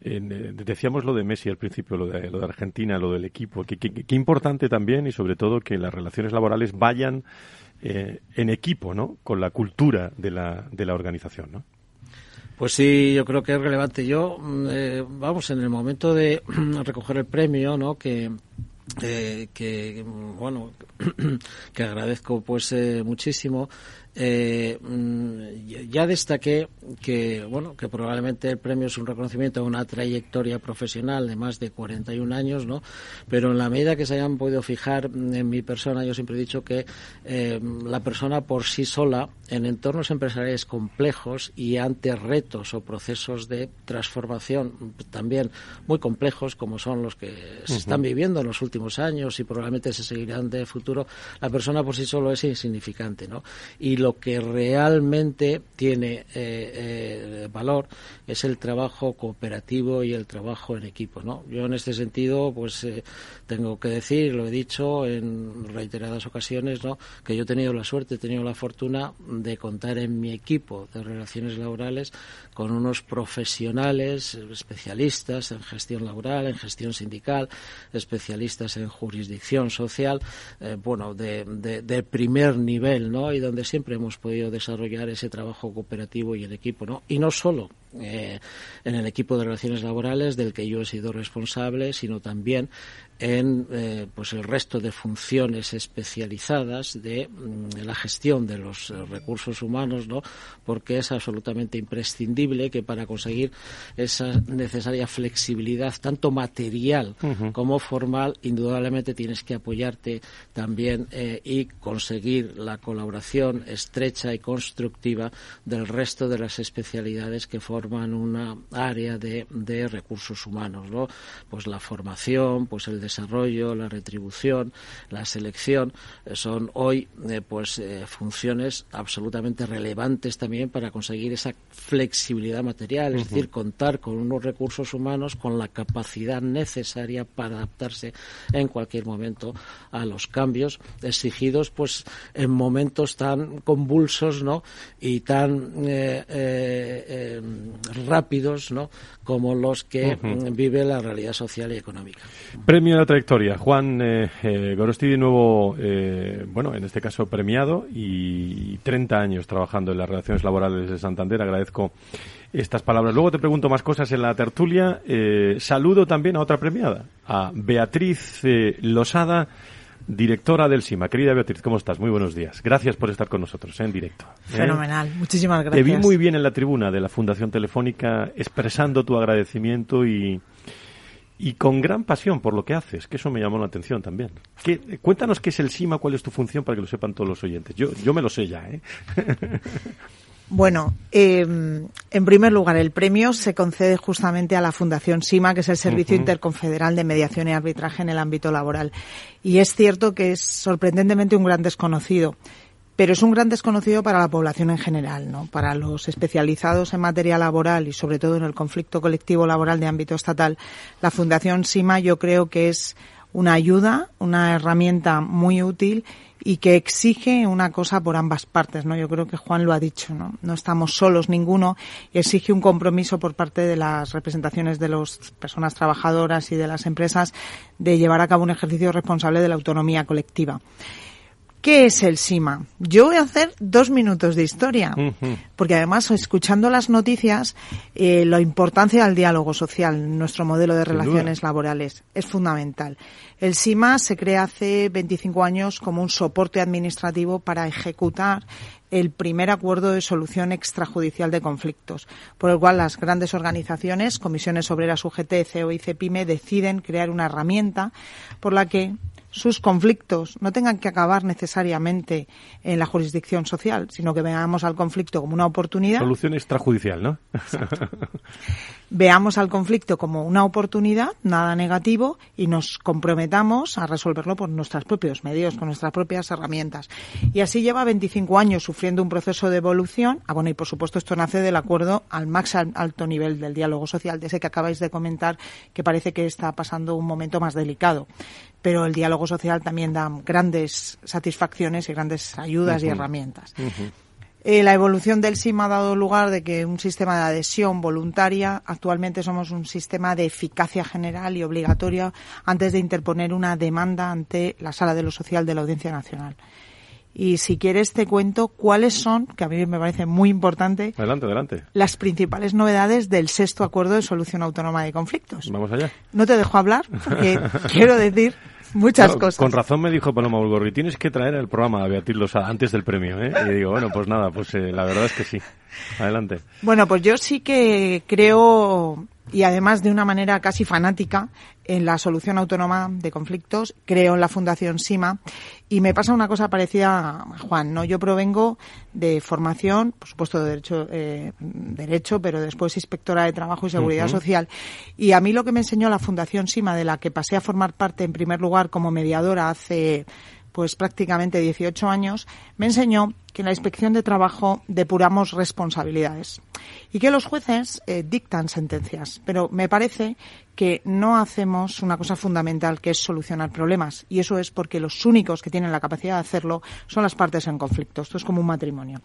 en, decíamos lo de Messi al principio, lo de, lo de Argentina, lo del equipo. Qué que, importante también y sobre todo que las relaciones laborales vayan eh, en equipo, ¿no? Con la cultura de la, de la organización, ¿no? Pues sí, yo creo que es relevante. Yo, eh, vamos, en el momento de recoger el premio, ¿no? Que eh, que bueno que agradezco pues eh, muchísimo eh, mm, ya destaqué que, bueno, que probablemente el premio es un reconocimiento a una trayectoria profesional de más de 41 años, ¿no? Pero en la medida que se hayan podido fijar en mi persona, yo siempre he dicho que eh, la persona por sí sola, en entornos empresariales complejos y ante retos o procesos de transformación también muy complejos, como son los que se están viviendo en los últimos años y probablemente se seguirán de futuro, la persona por sí solo es insignificante, ¿no? Y lo que realmente tiene eh, eh, valor es el trabajo cooperativo y el trabajo en equipo, ¿no? Yo en este sentido, pues eh, tengo que decir, lo he dicho en reiteradas ocasiones, ¿no? Que yo he tenido la suerte, he tenido la fortuna de contar en mi equipo de relaciones laborales con unos profesionales especialistas en gestión laboral, en gestión sindical, especialistas en jurisdicción social, bueno, de, de, primer nivel, ¿no? Y donde siempre hemos podido desarrollar ese trabajo cooperativo y el equipo, ¿no? Y no solo eh, en el equipo de relaciones laborales del que yo he sido responsable, sino también en eh, pues el resto de funciones especializadas de, mm, la gestión de los eh, recursos humanos, ¿no? Porque es absolutamente imprescindible que para conseguir esa necesaria flexibilidad, tanto material como formal, indudablemente tienes que apoyarte también eh, y conseguir la colaboración estrecha y constructiva del resto de las especialidades que forman una área de, de recursos humanos, ¿no? Pues la formación, pues el desarrollo, la retribución, la selección, eh, son hoy eh, pues eh, funciones absolutamente relevantes también para conseguir esa flexibilidad material, es decir, contar con unos recursos humanos con la capacidad necesaria para adaptarse en cualquier momento a los cambios exigidos pues en momentos tan convulsos ¿no? y tan rápidos ¿no? como los que vive la realidad social y económica. Premio de trayectoria. Juan eh, eh, Gorosti, de nuevo, eh, bueno, en este caso premiado y 30 años trabajando en las relaciones laborales de Santander. Agradezco estas palabras. Luego te pregunto más cosas en la tertulia. Eh, saludo también a otra premiada, a Beatriz Losada directora del SIMA. Querida Beatriz, ¿cómo estás? Muy buenos días. Gracias por estar con nosotros en directo. Fenomenal, muchísimas gracias. Te vi muy bien en la tribuna de la Fundación Telefónica expresando tu agradecimiento y, y con gran pasión por lo que haces, que eso me llamó la atención también. cuéntanos qué es el SIMA, cuál es tu función para que lo sepan todos los oyentes. Yo, yo me lo sé ya, ¿eh? Bueno, eh, en primer lugar, el premio se concede justamente a la Fundación SIMA, que es el Servicio Interconfederal de Mediación y Arbitraje en el ámbito laboral. Y es cierto que es sorprendentemente un gran desconocido pero es un gran desconocido para la población en general, ¿no? Para los especializados en materia laboral y sobre todo en el conflicto colectivo laboral de ámbito estatal, la Fundación SIMA yo creo que es una ayuda, una herramienta muy útil y que exige una cosa por ambas partes, ¿no? Yo creo que Juan lo ha dicho, ¿no? No estamos solos ninguno y exige un compromiso por parte de las representaciones de las personas trabajadoras y de las empresas de llevar a cabo un ejercicio responsable de la autonomía colectiva. ¿Qué es el SIMA? Yo voy a hacer dos minutos de historia, porque además, escuchando las noticias, eh, la importancia del diálogo social en nuestro modelo de relaciones laborales es fundamental. El SIMA se crea hace 25 años como un soporte administrativo para ejecutar el primer acuerdo de solución extrajudicial de conflictos, por el cual las grandes organizaciones, Comisiones Obreras UGT, CEO y CEPIME, deciden crear una herramienta por la que sus conflictos no tengan que acabar necesariamente en la jurisdicción social, sino que veamos al conflicto como una oportunidad. Solución extrajudicial, ¿no? veamos al conflicto como una oportunidad, nada negativo, y nos comprometamos a resolverlo por nuestros propios medios, con nuestras propias herramientas. Y así lleva 25 años sufriendo un proceso de evolución. Ah, bueno, y por supuesto esto nace del acuerdo al más alto nivel del diálogo social, de ese que acabáis de comentar, que parece que está pasando un momento más delicado. Pero el diálogo social también da grandes satisfacciones y grandes ayudas y herramientas. Eh, la evolución del SIM ha dado lugar de que un sistema de adhesión voluntaria, actualmente somos un sistema de eficacia general y obligatoria antes de interponer una demanda ante la Sala de lo Social de la Audiencia Nacional. Y si quieres te cuento cuáles son, que a mí me parece muy importante, adelante, adelante. las principales novedades del sexto acuerdo de solución autónoma de conflictos. Vamos allá. No te dejo hablar porque quiero decir muchas cosas. Con razón me dijo Paloma Bulgorri, tienes que traer el programa a Beatriz Losada antes del premio, ¿eh? Y digo, bueno, pues nada, pues eh, la verdad es que sí. Adelante. Bueno, pues yo sí que creo, y además de una manera casi fanática, en la solución autónoma de conflictos, creo en la Fundación SIMA. Y me pasa una cosa parecida a Juan, ¿no? Yo provengo de formación, por supuesto de derecho, eh, derecho, pero después inspectora de trabajo y seguridad social. Y a mí lo que me enseñó la Fundación SIMA, de la que pasé a formar parte en primer lugar como mediadora hace pues prácticamente 18 años, me enseñó que en la inspección de trabajo depuramos responsabilidades y que los jueces eh, dictan sentencias. Pero me parece que no hacemos una cosa fundamental que es solucionar problemas y eso es porque los únicos que tienen la capacidad de hacerlo son las partes en conflicto. Esto es como un matrimonio.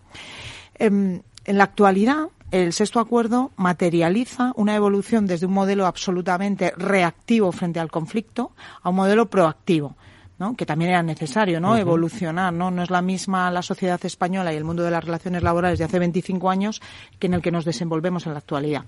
Em, en la actualidad, el sexto acuerdo materializa una evolución desde un modelo absolutamente reactivo frente al conflicto a un modelo proactivo. ¿No? que también era necesario ¿no? Evolucionar no no es la misma la sociedad española y el mundo de las relaciones laborales de hace 25 años que en el que nos desenvolvemos en la actualidad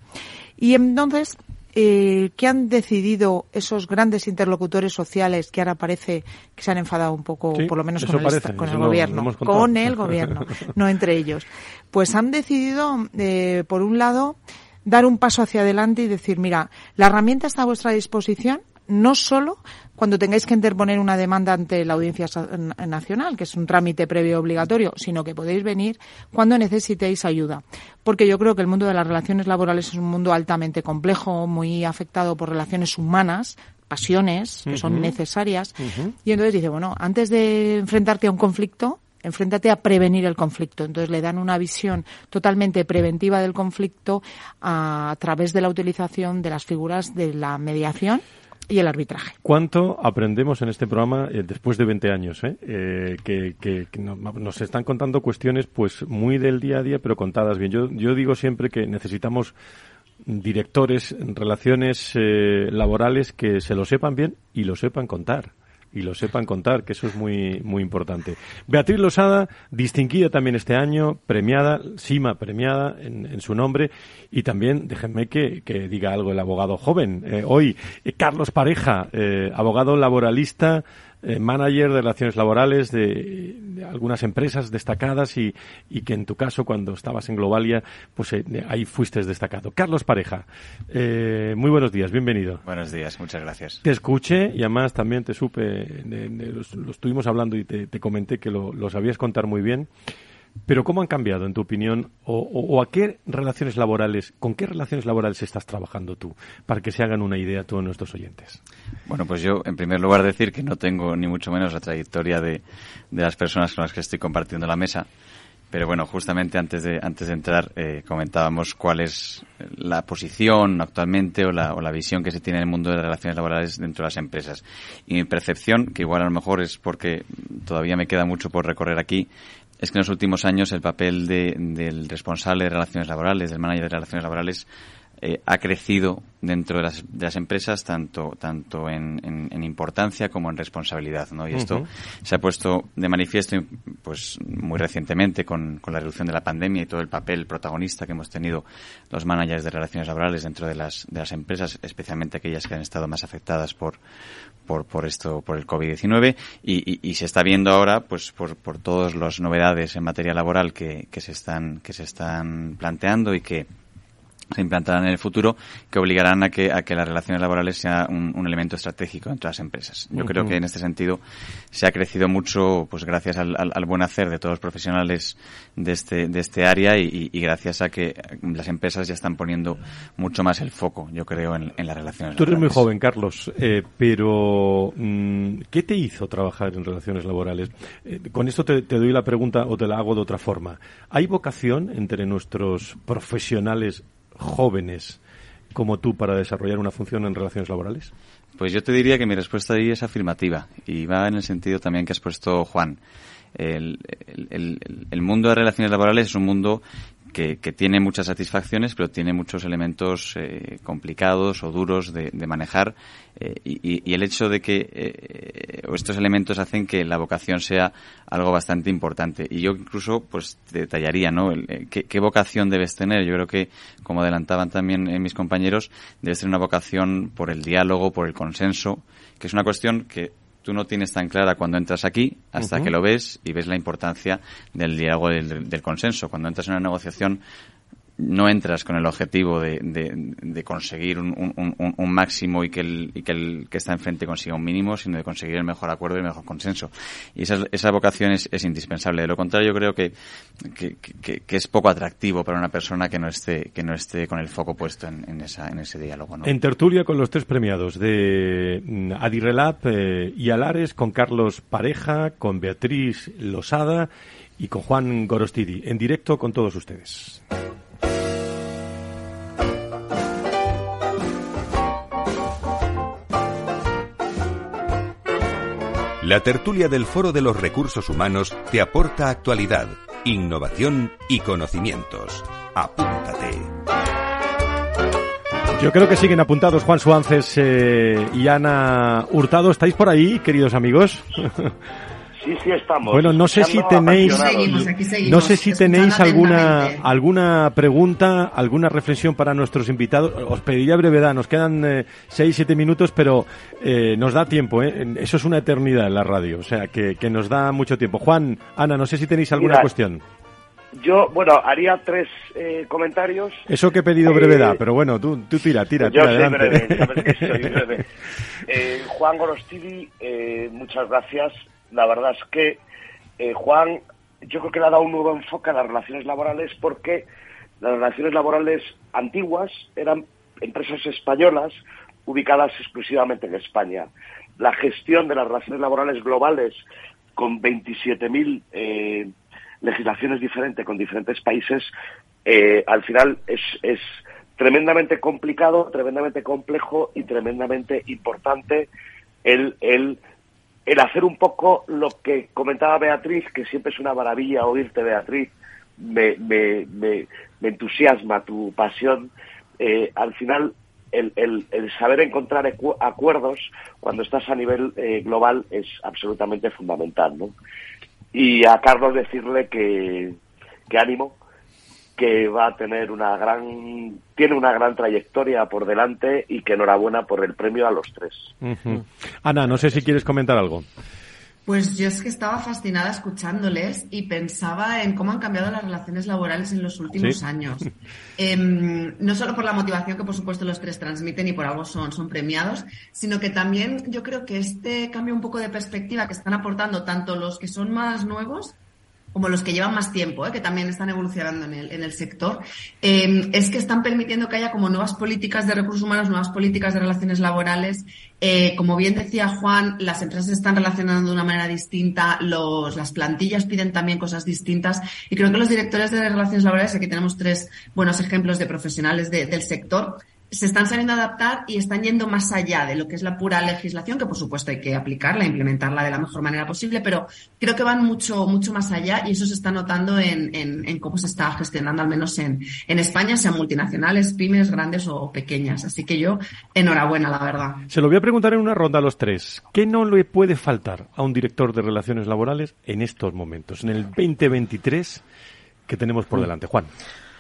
y entonces eh, ¿qué han decidido esos grandes interlocutores sociales que ahora parece que se han enfadado un poco, Sí, por lo menos con el, parece, esta- con eso el lo- lo gobierno? con el gobierno, no entre ellos. Pues han decidido, eh, por un lado, dar un paso hacia adelante y decir, mira, la herramienta está a vuestra disposición, no solo cuando tengáis que interponer una demanda ante la Audiencia Nacional, que es un trámite previo obligatorio, sino que podéis venir cuando necesitéis ayuda. Porque yo creo que el mundo de las relaciones laborales es un mundo altamente complejo, muy afectado por relaciones humanas, pasiones, que son necesarias. Y entonces dice, bueno, antes de enfrentarte a un conflicto, enfréntate a prevenir el conflicto. Entonces le dan una visión totalmente preventiva del conflicto a, través de la utilización de las figuras de la mediación y el arbitraje. ¿Cuánto aprendemos en este programa eh, después de 20 años? eh? Eh, que que- que no- nos están contando cuestiones pues muy del día a día, pero contadas bien. Yo, yo digo siempre que necesitamos directores en relaciones eh, laborales que se lo sepan bien y lo sepan contar. Y lo sepan contar, que eso es muy, muy importante. Beatriz Losada, distinguida también este año, premiada, Sima premiada en, en su nombre. Y también, déjenme que, que diga algo el abogado joven. eh, hoy, eh, Carlos Pareja, eh, abogado laboralista, eh, manager de relaciones laborales de, de algunas empresas destacadas y, y que en tu caso, cuando estabas en Globalia, pues eh, ahí fuiste destacado. Carlos Pareja, eh, muy buenos días, bienvenido. Buenos días, muchas gracias. Te escuché y además también te supe, de- de- los- lo estuvimos hablando y te, te comenté que lo, lo sabías contar muy bien. Pero ¿cómo han cambiado, en tu opinión, o, a qué relaciones laborales, con qué relaciones laborales estás trabajando tú, para que se hagan una idea todos nuestros oyentes? Bueno, pues yo, en primer lugar, decir que no tengo ni mucho menos la trayectoria de, de las personas con las que estoy compartiendo la mesa. Pero bueno, justamente antes de, antes de entrar eh, comentábamos cuál es la posición actualmente o la, o la visión que se tiene en el mundo de las relaciones laborales dentro de las empresas. Y mi percepción, que igual a lo mejor es porque todavía me queda mucho por recorrer aquí, es que en los últimos años el papel de- del responsable de relaciones laborales, del manager de relaciones laborales, eh, ha crecido dentro de las, de las empresas tanto tanto en, en- en importancia como en responsabilidad ¿no? y esto se ha puesto de manifiesto pues muy recientemente con, con la reducción de la pandemia y todo el papel protagonista que hemos tenido los managers de relaciones laborales dentro de las de las empresas especialmente aquellas que han estado más afectadas por por, por esto por el COVID-19 y, y- y se está viendo ahora pues por, por todas las novedades en materia laboral que, que se están que se están planteando y que se implantarán en el futuro que obligarán a que, a que las relaciones laborales sea un, un elemento estratégico entre las empresas. Yo creo que en este sentido se ha crecido mucho pues gracias al, al- al buen hacer de todos los profesionales de este, de este área y, gracias a que las empresas ya están poniendo mucho más el foco, yo creo, en, en las relaciones Tú eres muy laborales. joven, Carlos, eh, pero mm, ¿qué te hizo trabajar en relaciones laborales? Eh, con esto te, te doy la pregunta o te la hago de otra forma. ¿Hay vocación entre nuestros profesionales jóvenes como tú para desarrollar una función en relaciones laborales? Pues yo te diría que mi respuesta ahí es afirmativa y va en el sentido también que has puesto Juan. El, el- el- mundo de relaciones laborales es un mundo que, tiene muchas satisfacciones, pero tiene muchos elementos eh, complicados o duros de, manejar eh, y, el hecho de que eh, estos elementos hacen que la vocación sea algo bastante importante. Y yo incluso pues detallaría, ¿no? El, eh, ¿qué, qué vocación debes tener? Yo creo que, como adelantaban también eh, mis compañeros, debes tener una vocación por el diálogo, por el consenso, que es una cuestión que tú no tienes tan clara cuando entras aquí hasta que lo ves y ves la importancia del diálogo del, del consenso. Cuando entras en una negociación no entras con el objetivo de, de, conseguir un, un, un, máximo y que, el, y que el que está enfrente consiga un mínimo, sino de conseguir el mejor acuerdo y el mejor consenso. Y esa, esa vocación es, es indispensable. De lo contrario, yo creo que, que, que, es poco atractivo para una persona que no esté, que no esté con el foco puesto en, en, esa, en ese diálogo. ¿no? En tertulia con los tres premiados de mm, Adirrelab eh, y Alares, con Carlos Pareja, con Beatriz Losada y con Juan Gorostidi, en directo con todos ustedes. La tertulia del Foro de los Recursos Humanos te aporta actualidad, innovación y conocimientos. Apúntate. Yo creo que siguen apuntados Juan Suances eh, y Ana Hurtado. ¿Estáis por ahí, queridos amigos? Sí, sí estamos. Bueno, no sé si tenéis, no sé si tenéis alguna alguna pregunta, alguna reflexión para nuestros invitados. Os pediría brevedad. Nos quedan eh, seis, siete minutos, pero eh, nos da tiempo. ¿eh? Eso es una eternidad en la radio, o sea que, que nos da mucho tiempo. Juan, Ana, no sé si tenéis alguna cuestión. Yo, bueno, haría tres eh, comentarios. Eso que he pedido brevedad, pero bueno, tú, tú tira, tira, tira adelante. breve. Juan Gorostidi, muchas gracias la verdad es que eh, Juan, yo creo que le ha dado un nuevo enfoque a las relaciones laborales porque las relaciones laborales antiguas eran empresas españolas ubicadas exclusivamente en España. La gestión de las relaciones laborales globales con 27.000 eh, legislaciones diferentes con diferentes países, eh, al final es, es tremendamente complicado, tremendamente complejo y tremendamente importante el, el el hacer un poco lo que comentaba Beatriz, que siempre es una maravilla oírte, Beatriz, me, me, me, entusiasma tu pasión. Eh, al final, el, saber encontrar acuerdos cuando estás a nivel eh, global es absolutamente fundamental. ¿no? Y a Carlos decirle que ánimo, que va a tener una gran, tiene una gran trayectoria por delante y que enhorabuena por el premio a los tres. Ana, no sé si quieres comentar algo. Pues yo es que estaba fascinada escuchándoles y pensaba en cómo han cambiado las relaciones laborales en los últimos años. Em, no solo por la motivación que por supuesto los tres transmiten y por algo son, son premiados, sino que también yo creo que este cambio un poco de perspectiva que están aportando tanto los que son más nuevos como los que llevan más tiempo, ¿eh? que también están evolucionando en el, sector, eh, es que están permitiendo que haya como nuevas políticas de recursos humanos, nuevas políticas de relaciones laborales. Eh, como bien decía Juan, las empresas están relacionando de una manera distinta, las plantillas piden también cosas distintas y creo que los directores de relaciones laborales, aquí tenemos tres buenos ejemplos de profesionales del sector, se están sabiendo adaptar y están yendo más allá de lo que es la pura legislación, que por supuesto hay que aplicarla, implementarla de la mejor manera posible, pero creo que van mucho, mucho más allá y eso se está notando en, en, cómo se está gestionando, al menos en, en España, sean multinacionales, pymes, grandes o pequeñas. Así que yo, enhorabuena, la verdad. Se lo voy a preguntar en una ronda a los tres. ¿Qué no le puede faltar a un director de relaciones laborales en estos momentos, en el 2023 que tenemos por mm. delante? Juan.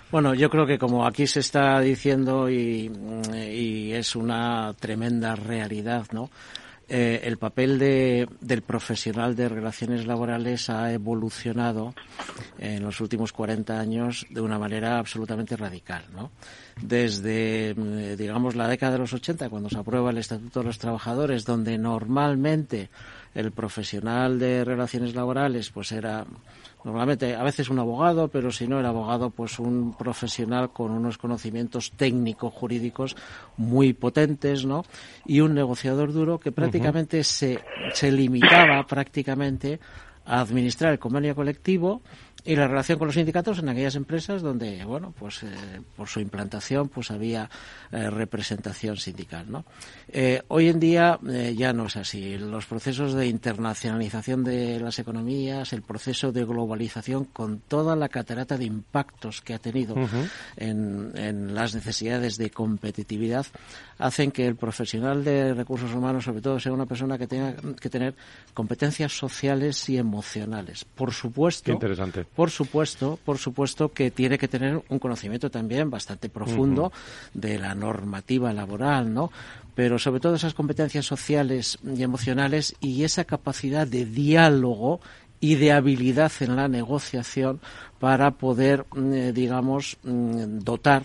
Bueno, yo creo que como aquí se está diciendo y, es una tremenda realidad, ¿no? Eh, el papel de, del profesional de relaciones laborales ha evolucionado en los últimos 40 años de una manera absolutamente radical, ¿no? Desde, eh, digamos, la década de los 80, cuando se aprueba el Estatuto de los Trabajadores, donde normalmente el profesional de relaciones laborales pues era normalmente a veces un abogado, pero si no era abogado, pues un profesional con unos conocimientos técnicos jurídicos muy potentes, ¿no? Y un negociador duro que prácticamente se, se limitaba prácticamente a administrar el convenio colectivo y la relación con los sindicatos en aquellas empresas donde, bueno, pues eh, por su implantación pues había eh, representación sindical, ¿no? Eh, hoy en día ya no es así. Los procesos de internacionalización de las economías, el proceso de globalización con toda la catarata de impactos que ha tenido en, en las necesidades de competitividad hacen que el profesional de recursos humanos, sobre todo, sea una persona que tenga que tener competencias sociales y emocionales. Por supuesto, interesante por supuesto, por supuesto que tiene que tener un conocimiento también bastante profundo de la normativa laboral, ¿no? Pero sobre todo esas competencias sociales y emocionales y esa capacidad de diálogo y de habilidad en la negociación para poder, eh, digamos, mm, dotar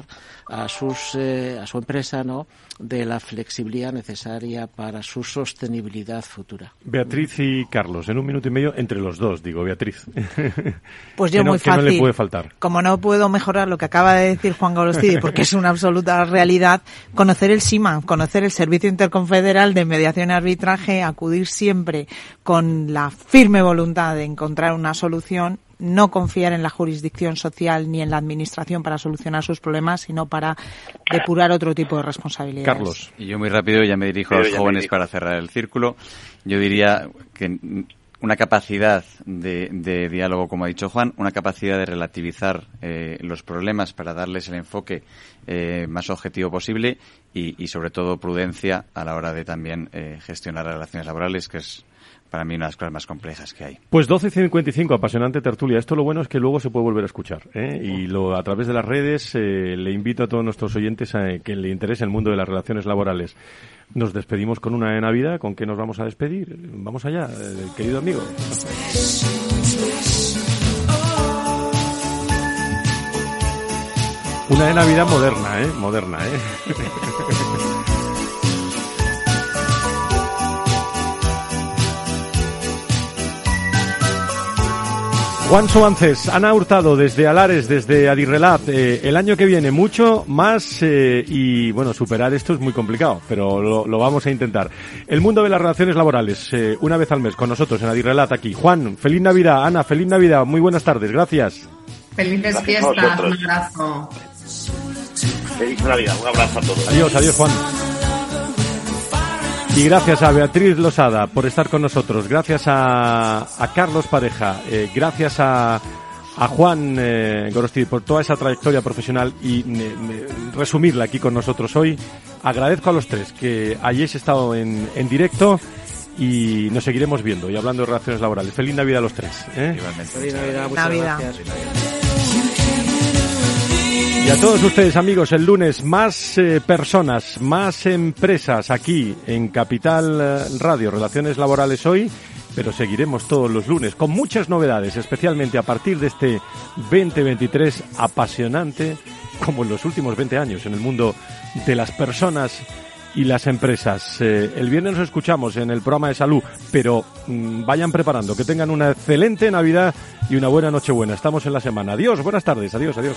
a, sus, eh, a su empresa ¿no? de la flexibilidad necesaria para su sostenibilidad futura. Beatriz y Carlos, en un minuto y medio, entre los dos, digo, Beatriz. Pues yo muy fácil. no le puede faltar? Como no puedo mejorar lo que acaba de decir Juan Golostidi, porque es una absoluta realidad, conocer el SIMA, conocer el Servicio Interconfederal de Mediación y Arbitraje, acudir siempre con la firme voluntad de encontrar una solución no confiar en la jurisdicción social ni en la administración para solucionar sus problemas, sino para depurar otro tipo de responsabilidades. Carlos. Y yo muy rápido ya me dirijo a los jóvenes para cerrar el círculo. Yo diría que una capacidad de, diálogo, como ha dicho Juan, una capacidad de relativizar eh, los problemas para darles el enfoque eh, más objetivo posible y, sobre todo prudencia a la hora de también eh, gestionar las relaciones laborales, que es para mí una de las cosas más complejas que hay. Pues 12.55, apasionante tertulia. Esto lo bueno es que luego se puede volver a escuchar. ¿eh? Y lo, a través de las redes eh, le invito a todos nuestros oyentes a que le interese el mundo de las relaciones laborales. Nos despedimos con una de Navidad. ¿Con qué nos vamos a despedir? Vamos allá, eh, querido amigo. Una de Navidad moderna, ¿eh? Moderna, ¿eh? Juan Soances, Ana Hurtado desde Alares, desde Adirrelat. Eh, el año que viene mucho más eh, y bueno, superar esto es muy complicado, pero lo, vamos a intentar. El mundo de las relaciones laborales, eh, una vez al mes con nosotros en Adirrelat aquí. Juan, feliz Navidad. Ana, feliz Navidad. Muy buenas tardes. Gracias. Felices fiestas. Un abrazo. Feliz Navidad. Un abrazo a todos. Adiós, adiós Juan. Y gracias a Beatriz Losada por estar con nosotros, gracias a, Carlos Pareja, eh, gracias a, a Juan eh, Gorosti por toda esa trayectoria profesional y resumirla aquí con nosotros hoy. Agradezco a los tres que hayáis estado en, en directo y nos seguiremos viendo y hablando de relaciones laborales. Feliz Navidad a los tres. ¿eh? Feliz Navidad, muchas gracias. Y a todos ustedes amigos, el lunes más eh, personas, más empresas aquí en Capital eh, Radio, Relaciones Laborales hoy, pero seguiremos todos los lunes con muchas novedades, especialmente a partir de este 2023 apasionante como en los últimos 20 años en el mundo de las personas y las empresas. Eh, el viernes nos escuchamos en el programa de salud, pero mm, vayan preparando, que tengan una excelente Navidad y una buena Nochebuena. Estamos en la semana. Adiós, buenas tardes, adiós, adiós.